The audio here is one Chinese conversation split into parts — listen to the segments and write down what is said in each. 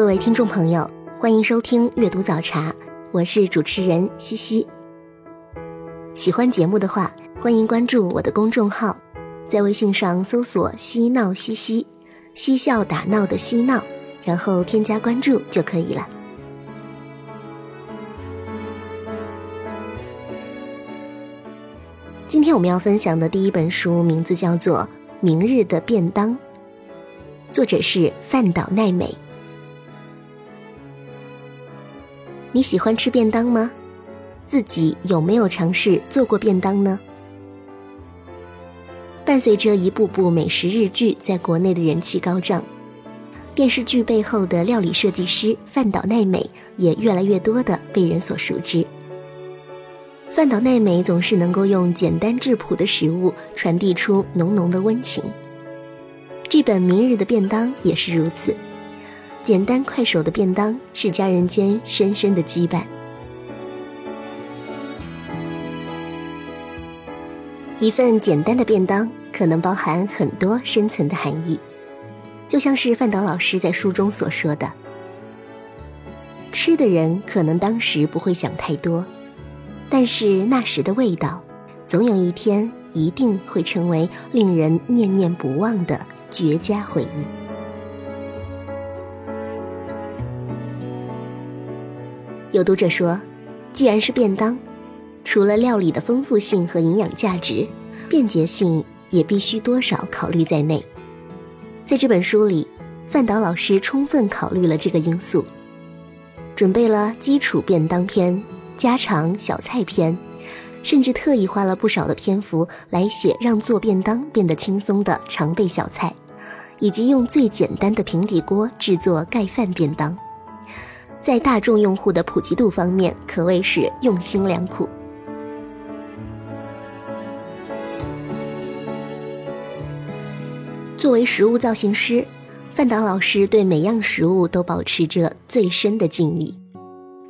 各位听众朋友，欢迎收听阅读早茶，我是主持人西西。喜欢节目的话，欢迎关注我的公众号，在微信上搜索“嬉闹西西”，嬉笑打闹的嬉闹，然后添加关注就可以了。今天我们要分享的第一本书名字叫做《明日的便当》，作者是饭岛奈美。你喜欢吃便当吗？自己有没有尝试做过便当呢？伴随着一部部美食日剧在国内的人气高涨，电视剧背后的料理设计师饭岛奈美也越来越多的被人所熟知。饭岛奈美总是能够用简单质朴的食物传递出浓浓的温情。这本《明日的便当》也是如此，简单快手的便当是家人间深深的羁绊。一份简单的便当可能包含很多深层的含义，就像是范岛老师在书中所说的：“吃的人可能当时不会想太多。”但是那时的味道，总有一天一定会成为令人念念不忘的绝佳回忆。有读者说，既然是便当，除了料理的丰富性和营养价值，便捷性也必须多少考虑在内。在这本书里，范导老师充分考虑了这个因素，准备了基础便当篇。家常小菜篇，甚至特意花了不少的篇幅来写让做便当变得轻松的常备小菜，以及用最简单的平底锅制作盖饭便当，在大众用户的普及度方面可谓是用心良苦。作为食物造型师，范导老师对每样食物都保持着最深的敬意。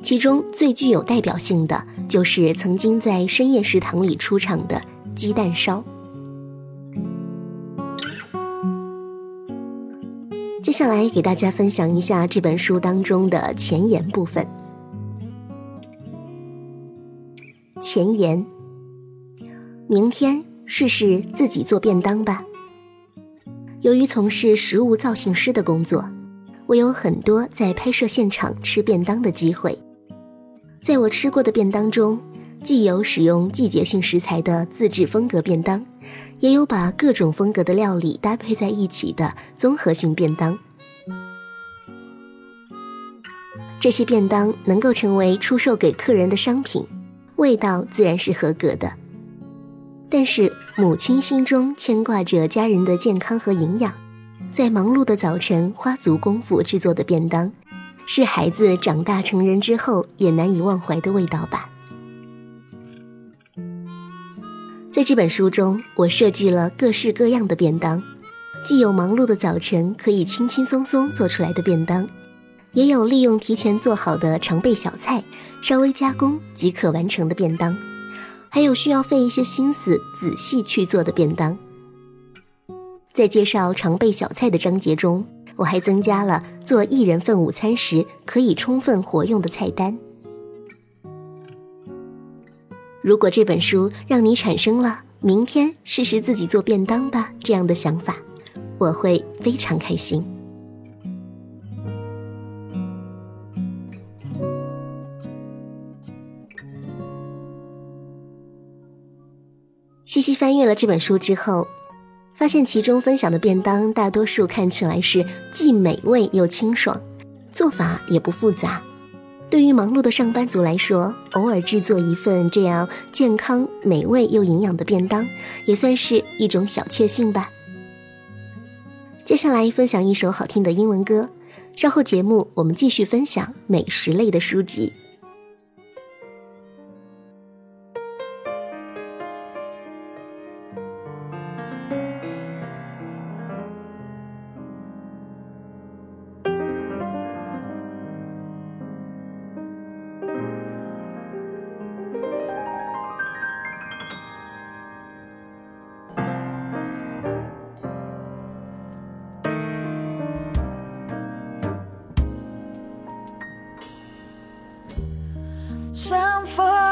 其中最具有代表性的就是曾经在深夜食堂里出场的鸡蛋烧。接下来给大家分享一下这本书当中的前言部分。前言：明天试试自己做便当吧。由于从事食物造型师的工作，我有很多在拍摄现场吃便当的机会。在我吃过的便当中，既有使用季节性食材的自制风格便当，也有把各种风格的料理搭配在一起的综合性便当。这些便当能够成为出售给客人的商品，味道自然是合格的。但是母亲心中牵挂着家人的健康和营养，在忙碌的早晨花足功夫制作的便当。是孩子长大成人之后也难以忘怀的味道吧。在这本书中，我设计了各式各样的便当，既有忙碌的早晨可以轻轻松松做出来的便当，也有利用提前做好的常备小菜，稍微加工即可完成的便当，还有需要费一些心思仔细去做的便当。在介绍常备小菜的章节中。我还增加了做一人份午餐时可以充分活用的菜单。如果这本书让你产生了明天试试自己做便当吧这样的想法，我会非常开心。细细翻阅了这本书之后。发现其中分享的便当大多数看起来是既美味又清爽，做法也不复杂。对于忙碌的上班族来说，偶尔制作一份这样健康、美味又营养的便当，也算是一种小确幸吧。接下来分享一首好听的英文歌，稍后节目我们继续分享美食类的书籍。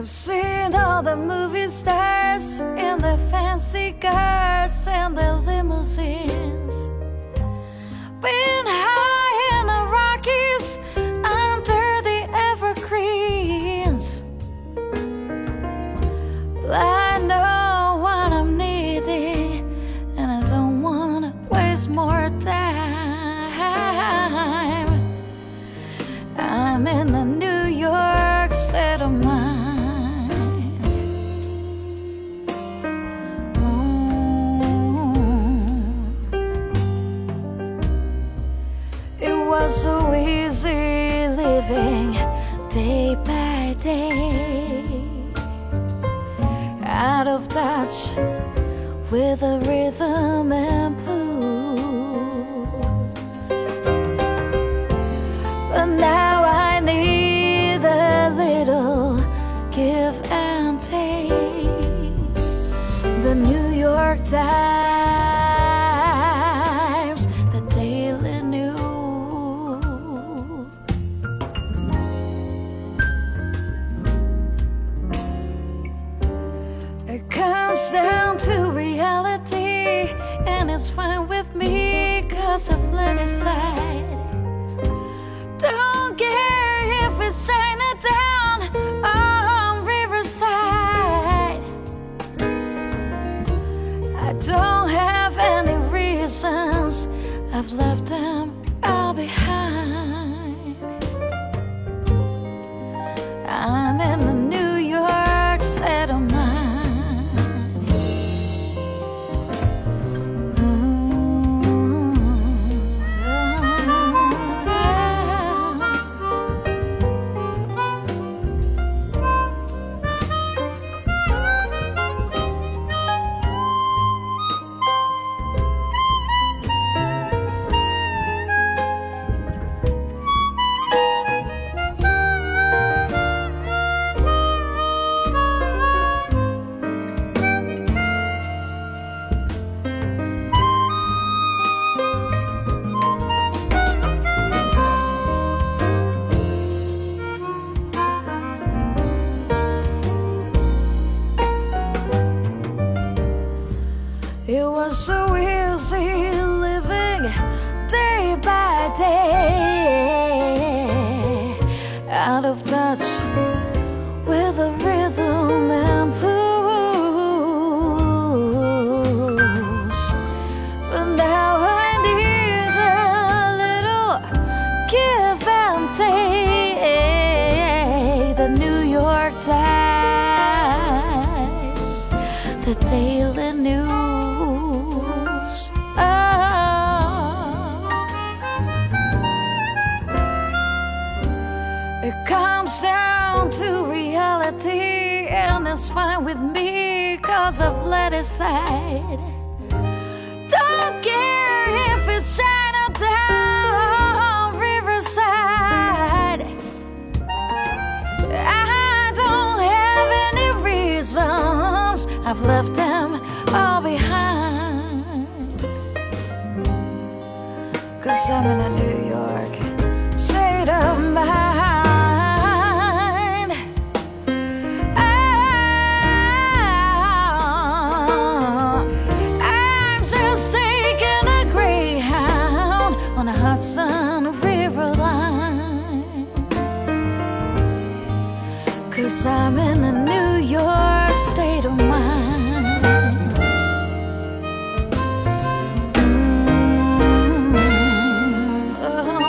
I've seen all the movie stars in their fancy cars and their limousines. Comes down to reality, and it's fine with me, cause I've let it slide. Don't care if it's Chinatown or Riverside. I don't have any reasons, I've left them it's fine with me, cause I've let it slide. Don't care if it's Chinatown, Riverside. I don't have any reasons, I've left them all behind. Cause I'm in I'm in a New York state of mind. Mm, oh,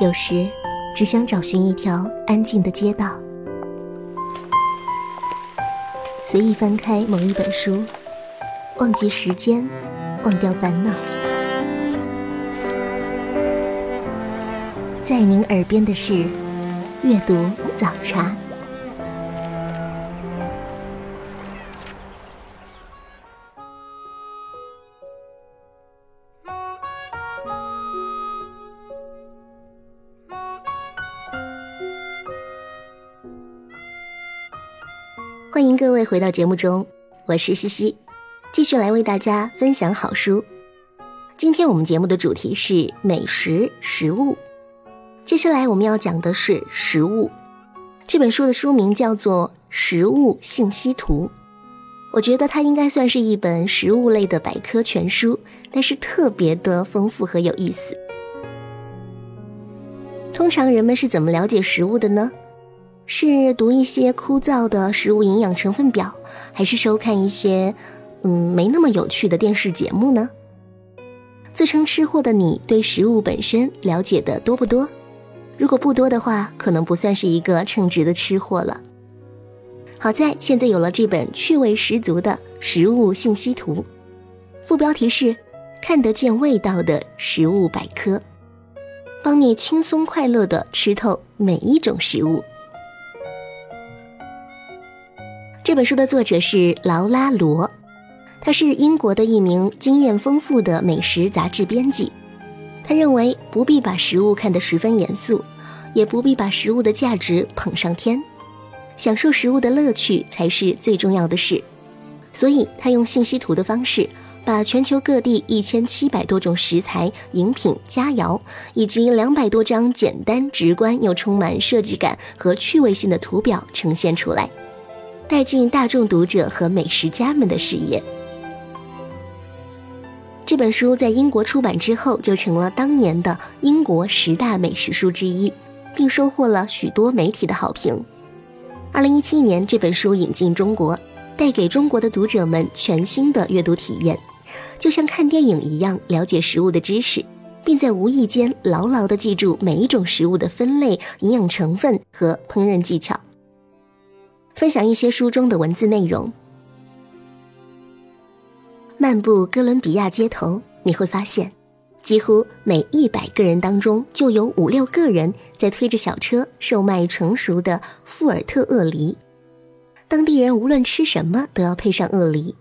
有时，只想找寻一条安静的街道，随意翻开某一本书，忘记时间，忘掉烦恼。在您耳边的是阅读早茶。欢迎各位回到节目中，我是西西，继续来为大家分享好书。今天我们节目的主题是美食食物，接下来我们要讲的是食物。这本书的书名叫做《食物信息图》，我觉得它应该算是一本食物类的百科全书，但是特别的丰富和有意思。通常人们是怎么了解食物的呢？是读一些枯燥的食物营养成分表，还是收看一些嗯没那么有趣的电视节目呢？自称吃货的你，对食物本身了解的多不多？如果不多的话，可能不算是一个称职的吃货了。好在现在有了这本趣味十足的食物信息图，副标题是“看得见味道的食物百科”，帮你轻松快乐的吃透每一种食物。这本书的作者是劳拉·罗，他是英国的一名经验丰富的美食杂志编辑。他认为不必把食物看得十分严肃，也不必把食物的价值捧上天，享受食物的乐趣才是最重要的事。所以，他用信息图的方式，把全球各地一千七百多种食材、饮品、佳肴，以及两百多张简单、直观又充满设计感和趣味性的图表呈现出来。带进大众读者和美食家们的视野。这本书在英国出版之后，就成了当年的英国十大美食书之一，并收获了许多媒体的好评。二零一七年，这本书引进中国，带给中国的读者们全新的阅读体验，就像看电影一样，了解食物的知识，并在无意间牢牢地记住每一种食物的分类、营养成分和烹饪技巧。分享一些书中的文字内容。漫步哥伦比亚街头，你会发现，几乎每一百个人当中就有五六个人在推着小车售卖成熟的富尔特鳄梨。当地人无论吃什么都要配上鳄梨，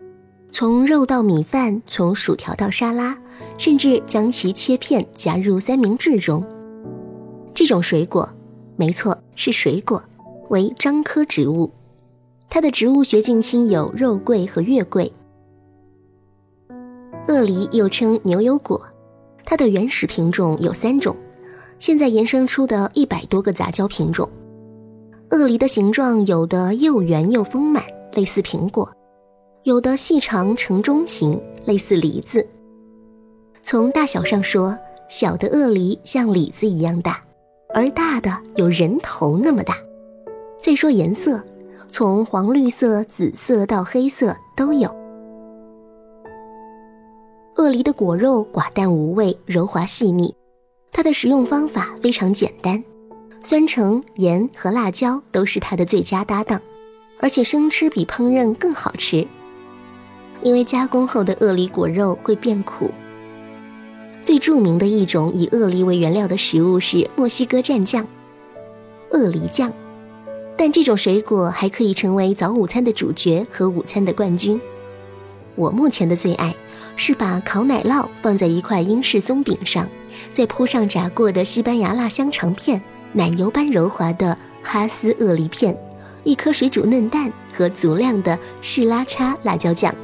从肉到米饭，从薯条到沙拉，甚至将其切片夹入三明治中。这种水果，没错，是水果，为樟科植物。它的植物学近亲有肉桂和月桂。鳄梨又称牛油果，它的原始品种有三种，现在延伸出的一百多个杂交品种。鳄梨的形状有的又圆又丰满，类似苹果；有的细长呈中形，类似梨子。从大小上说，小的鳄梨像李子一样大，而大的有人头那么大。再说颜色。从黄绿色、紫色到黑色都有。鳄梨的果肉寡淡无味，柔滑细腻。它的食用方法非常简单，酸橙、盐和辣椒都是它的最佳搭档，而且生吃比烹饪更好吃，因为加工后的鳄梨果肉会变苦。最著名的一种以鳄梨为原料的食物是墨西哥蘸酱——鳄梨酱。但这种水果还可以成为早午餐的主角和午餐的冠军。我目前的最爱是把烤奶酪放在一块英式松饼上，再铺上炸过的西班牙辣香肠片、奶油般柔滑的哈斯鳄梨片、一颗水煮嫩蛋和足量的士拉叉辣椒酱。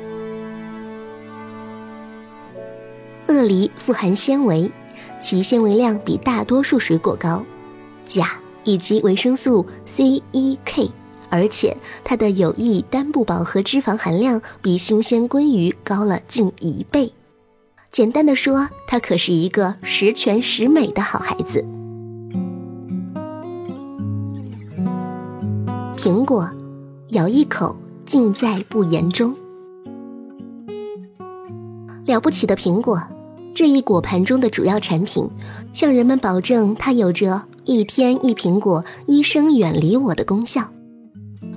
鳄梨富含纤维，其纤维量比大多数水果高，钾、以及维生素 C、E、K，而且它的有益单不饱和脂肪含量比新鲜鲑鱼高了近一倍。简单的说，它可是一个十全十美的好孩子。苹果，咬一口，尽在不言中。了不起的苹果，这一果盘中的主要产品，向人们保证它有着一天一苹果，医生远离我的功效。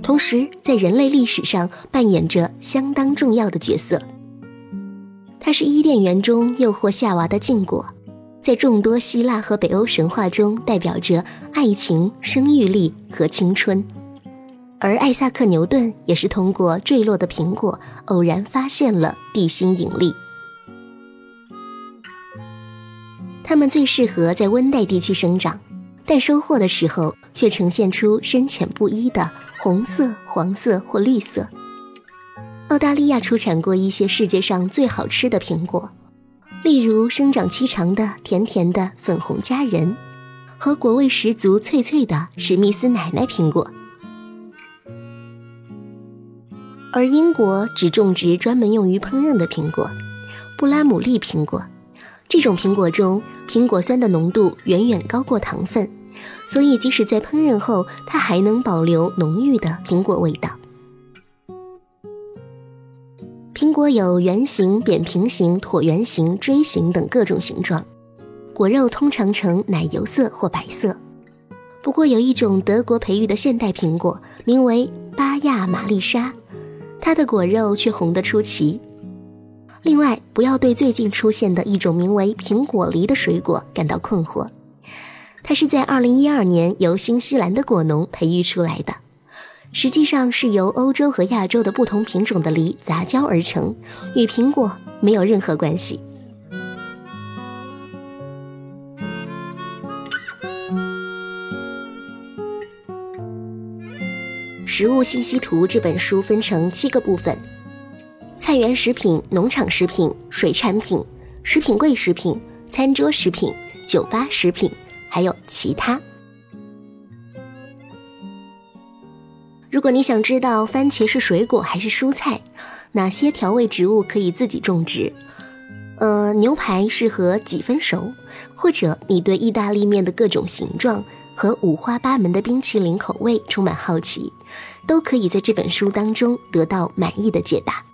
同时，在人类历史上扮演着相当重要的角色。它是伊甸园中诱惑夏娃的禁果，在众多希腊和北欧神话中代表着爱情、生育力和青春。而艾萨克·牛顿也是通过坠落的苹果，偶然发现了地心引力。它们最适合在温带地区生长，但收获的时候却呈现出深浅不一的红色、黄色或绿色。澳大利亚出产过一些世界上最好吃的苹果，例如生长期长的甜甜的粉红佳人，和果味十足脆脆的史密斯奶奶苹果。而英国只种植专门用于烹饪的苹果——布拉姆利苹果。这种苹果中，苹果酸的浓度远远高过糖分，所以即使在烹饪后，它还能保留浓郁的苹果味道。苹果有圆形、扁平形、椭圆形、锥形等各种形状，果肉通常呈奶油色或白色。不过，有一种德国培育的现代苹果，名为巴亚玛丽莎，它的果肉却红得出奇。另外，不要对最近出现的一种名为苹果梨的水果感到困惑，它是在2012年由新西兰的果农培育出来的，实际上是由欧洲和亚洲的不同品种的梨杂交而成，与苹果没有任何关系。《食物信息图》这本书分成七个部分。菜园食品、农场食品、水产品、食品柜食品、餐桌食品、酒吧食品，还有其他。如果你想知道番茄是水果还是蔬菜，哪些调味植物可以自己种植，呃，牛排适合几分熟，或者你对意大利面的各种形状和五花八门的冰淇淋口味充满好奇，都可以在这本书当中得到满意的解答。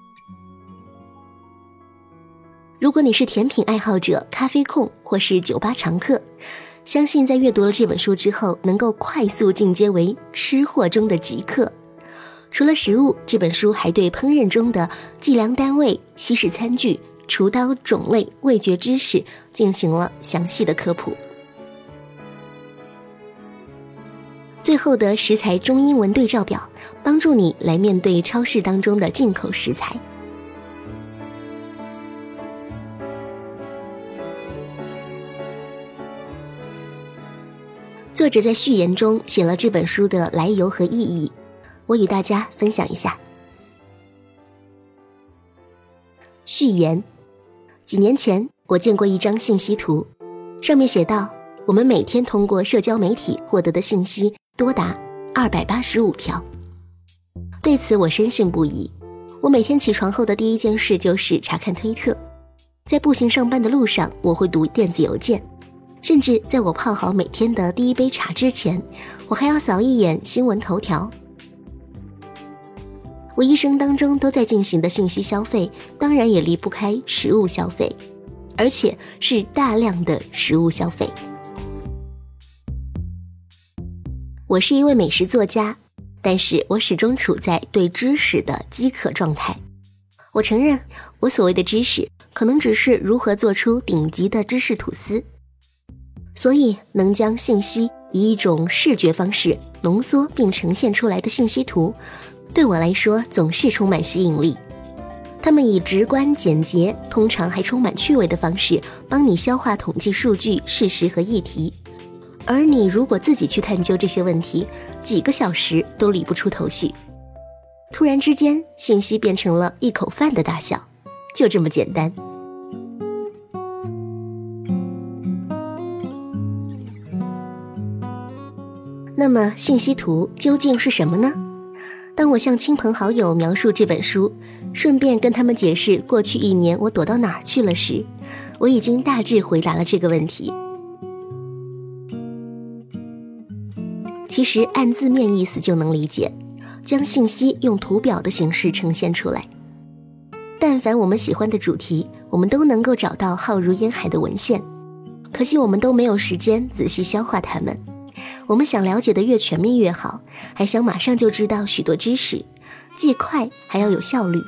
如果你是甜品爱好者、咖啡控或是酒吧常客，相信在阅读了这本书之后，能够快速进阶为吃货中的极客。除了食物，这本书还对烹饪中的计量单位、西式餐具、厨刀种类、味觉知识进行了详细的科普。最后的食材中英文对照表，帮助你来面对超市当中的进口食材。作者在序言中写了这本书的来由和意义，我与大家分享一下。序言：几年前，我见过一张信息图，上面写道：我们每天通过社交媒体获得的信息多达二百八十五条。对此，我深信不疑。我每天起床后的第一件事就是查看推特，在步行上班的路上，我会读电子邮件。甚至在我泡好每天的第一杯茶之前，我还要扫一眼新闻头条。我一生当中都在进行的信息消费，当然也离不开食物消费，而且是大量的食物消费。我是一位美食作家，但是我始终处在对知识的饥渴状态。我承认，我所谓的知识，可能只是如何做出顶级的芝士吐司。所以，能将信息以一种视觉方式浓缩并呈现出来的信息图，对我来说总是充满吸引力。他们以直观、简洁，通常还充满趣味的方式，帮你消化统计数据、事实和议题。而你如果自己去探究这些问题，几个小时都理不出头绪。突然之间，信息变成了一口饭的大小，就这么简单。那么信息图究竟是什么呢？当我向亲朋好友描述这本书，顺便跟他们解释过去一年我躲到哪儿去了时，我已经大致回答了这个问题。其实按字面意思就能理解，将信息用图表的形式呈现出来。但凡我们喜欢的主题，我们都能够找到浩如烟海的文献，可惜我们都没有时间仔细消化它们。我们想了解的越全面越好，还想马上就知道许多知识，既快还要有效率。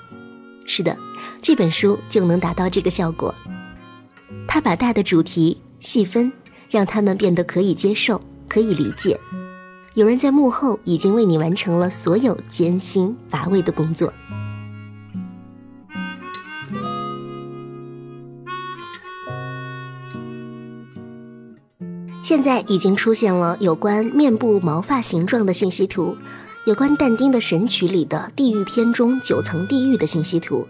是的，这本书就能达到这个效果。它把大的主题细分，让它们变得可以接受、可以理解。有人在幕后已经为你完成了所有艰辛乏味的工作。现在已经出现了有关面部毛发形状的信息图，有关但丁的《神曲》里的地狱篇中九层地狱的信息图，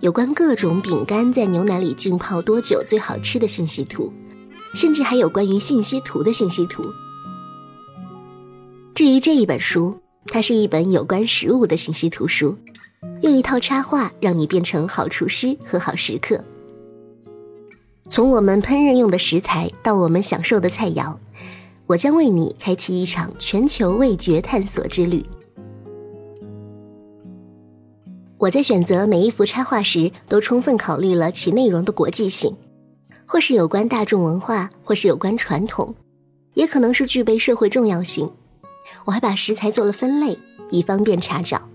有关各种饼干在牛奶里浸泡多久最好吃的信息图，甚至还有关于信息图的信息图。至于这一本书，它是一本有关食物的信息图书，用一套插画让你变成好厨师和好食客。从我们烹饪用的食材到我们享受的菜肴，我将为你开启一场全球味觉探索之旅。我在选择每一幅插画时，都充分考虑了其内容的国际性，或是有关大众文化，或是有关传统，也可能是具备社会重要性。我还把食材做了分类，以方便查找，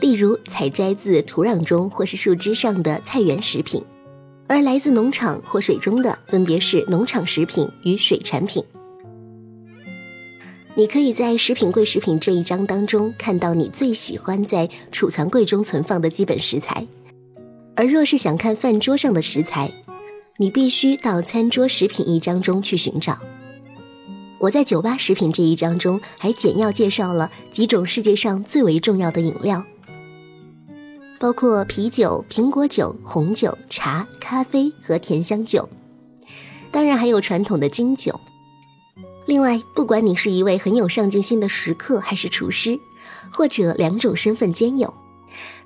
例如采摘自土壤中或是树枝上的菜园食品。而来自农场或水中的，分别是农场食品与水产品。你可以在食品柜食品这一章当中看到你最喜欢在储藏柜中存放的基本食材。而若是想看饭桌上的食材，你必须到餐桌食品一章中去寻找。我在酒吧食品这一章中还简要介绍了几种世界上最为重要的饮料。包括啤酒、苹果酒、红酒、茶、咖啡和甜香酒，当然还有传统的金酒。另外，不管你是一位很有上进心的食客，还是厨师，或者两种身份兼有，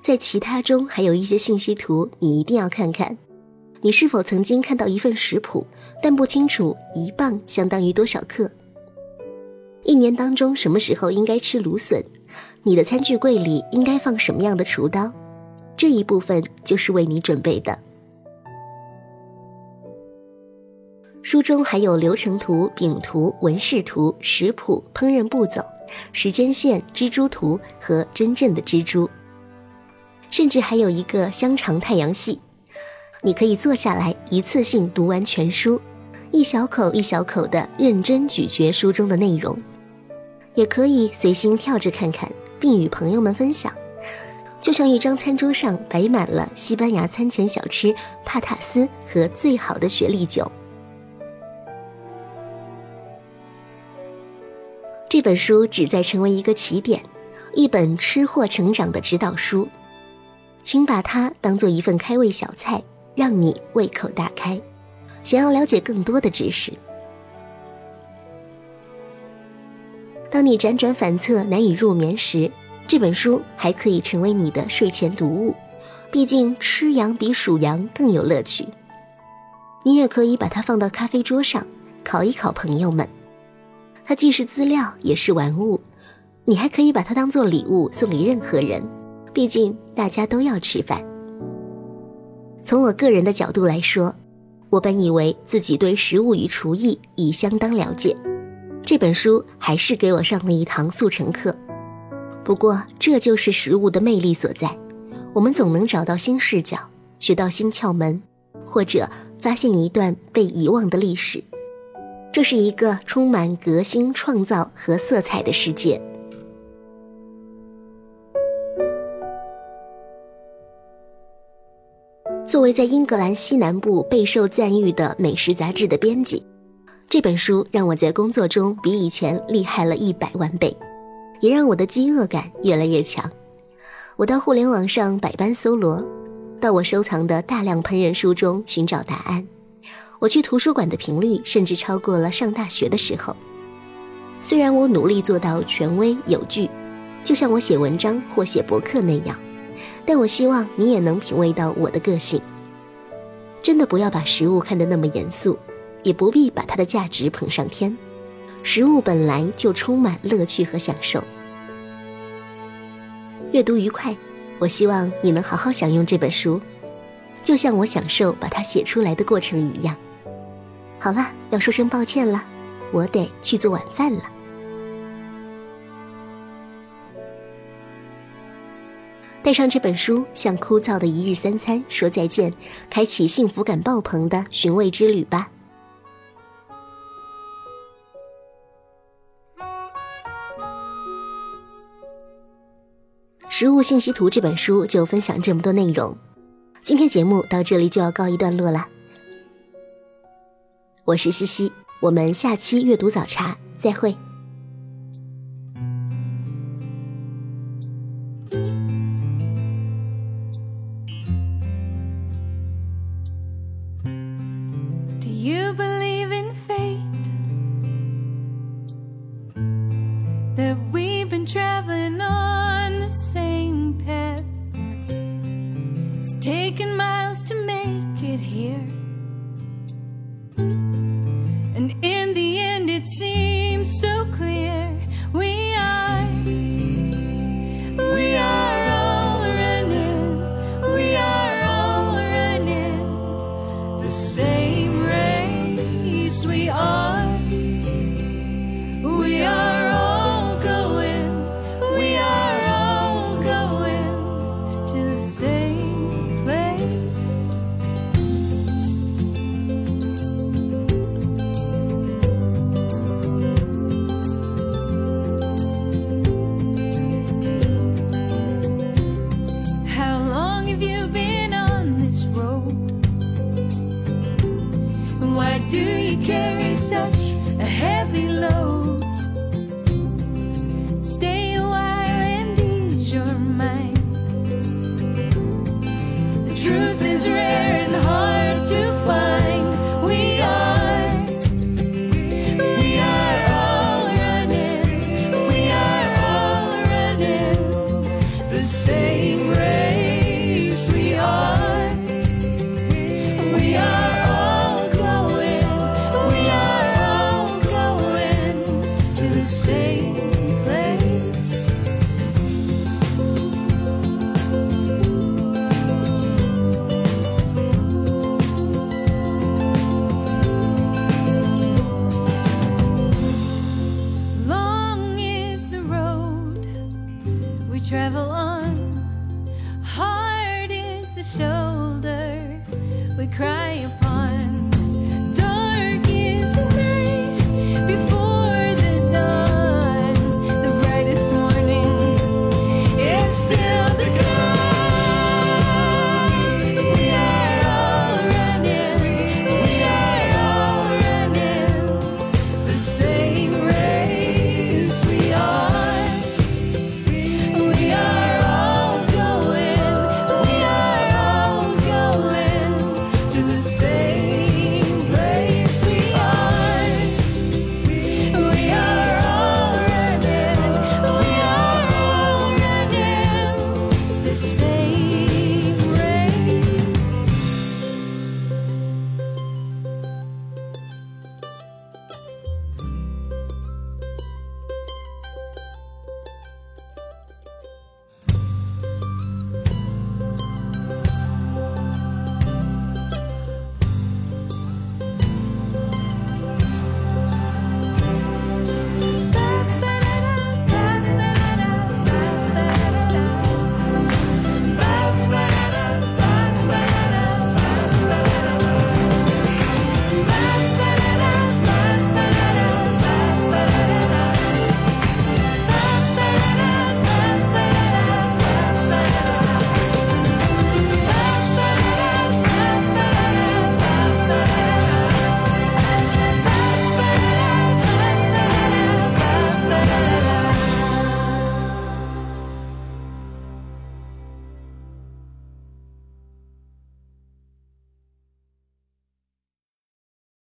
在其他中还有一些信息图，你一定要看看。你是否曾经看到一份食谱，但不清楚一磅相当于多少克？一年当中什么时候应该吃芦笋？你的餐具柜里应该放什么样的厨刀？这一部分就是为你准备的。书中还有流程图、饼图、纹饰图、食谱、烹饪步骤、时间线、蜘蛛图和真正的蜘蛛，甚至还有一个香肠太阳系。你可以坐下来一次性读完全书，一小口一小口的认真咀嚼书中的内容，也可以随心跳着看看，并与朋友们分享。就像一张餐桌上摆满了西班牙餐前小吃帕塔斯和最好的雪莉酒。这本书旨在成为一个起点，一本吃货成长的指导书，请把它当做一份开胃小菜，让你胃口大开。想要了解更多的知识，当你辗转反侧难以入眠时。这本书还可以成为你的睡前读物，毕竟吃羊比数羊更有乐趣。你也可以把它放到咖啡桌上，考一考朋友们。它既是资料，也是玩物。你还可以把它当做礼物送给任何人，毕竟大家都要吃饭。从我个人的角度来说，我本以为自己对食物与厨艺已相当了解，这本书还是给我上了一堂速成课。不过，这就是食物的魅力所在。我们总能找到新视角，学到新窍门，或者发现一段被遗忘的历史。这是一个充满革新、创造和色彩的世界。作为在英格兰西南部备受赞誉的美食杂志的编辑，这本书让我在工作中比以前厉害了一百万倍。也让我的饥饿感越来越强。我到互联网上百般搜罗，到我收藏的大量烹饪书中寻找答案。我去图书馆的频率甚至超过了上大学的时候。虽然我努力做到权威有据，就像我写文章或写博客那样，但我希望你也能品味到我的个性。真的不要把食物看得那么严肃，也不必把它的价值捧上天。食物本来就充满乐趣和享受。阅读愉快，我希望你能好好享用这本书，就像我享受把它写出来的过程一样。好了，要说声抱歉了，我得去做晚饭了。带上这本书，向枯燥的一日三餐说再见，开启幸福感爆棚的寻味之旅吧。食物信息图这本书就分享这么多内容，今天节目到这里就要告一段落了。我是西西，我们下期阅读早茶再会。Do you believe? we travel on. Hard is the shoulder we cry upon.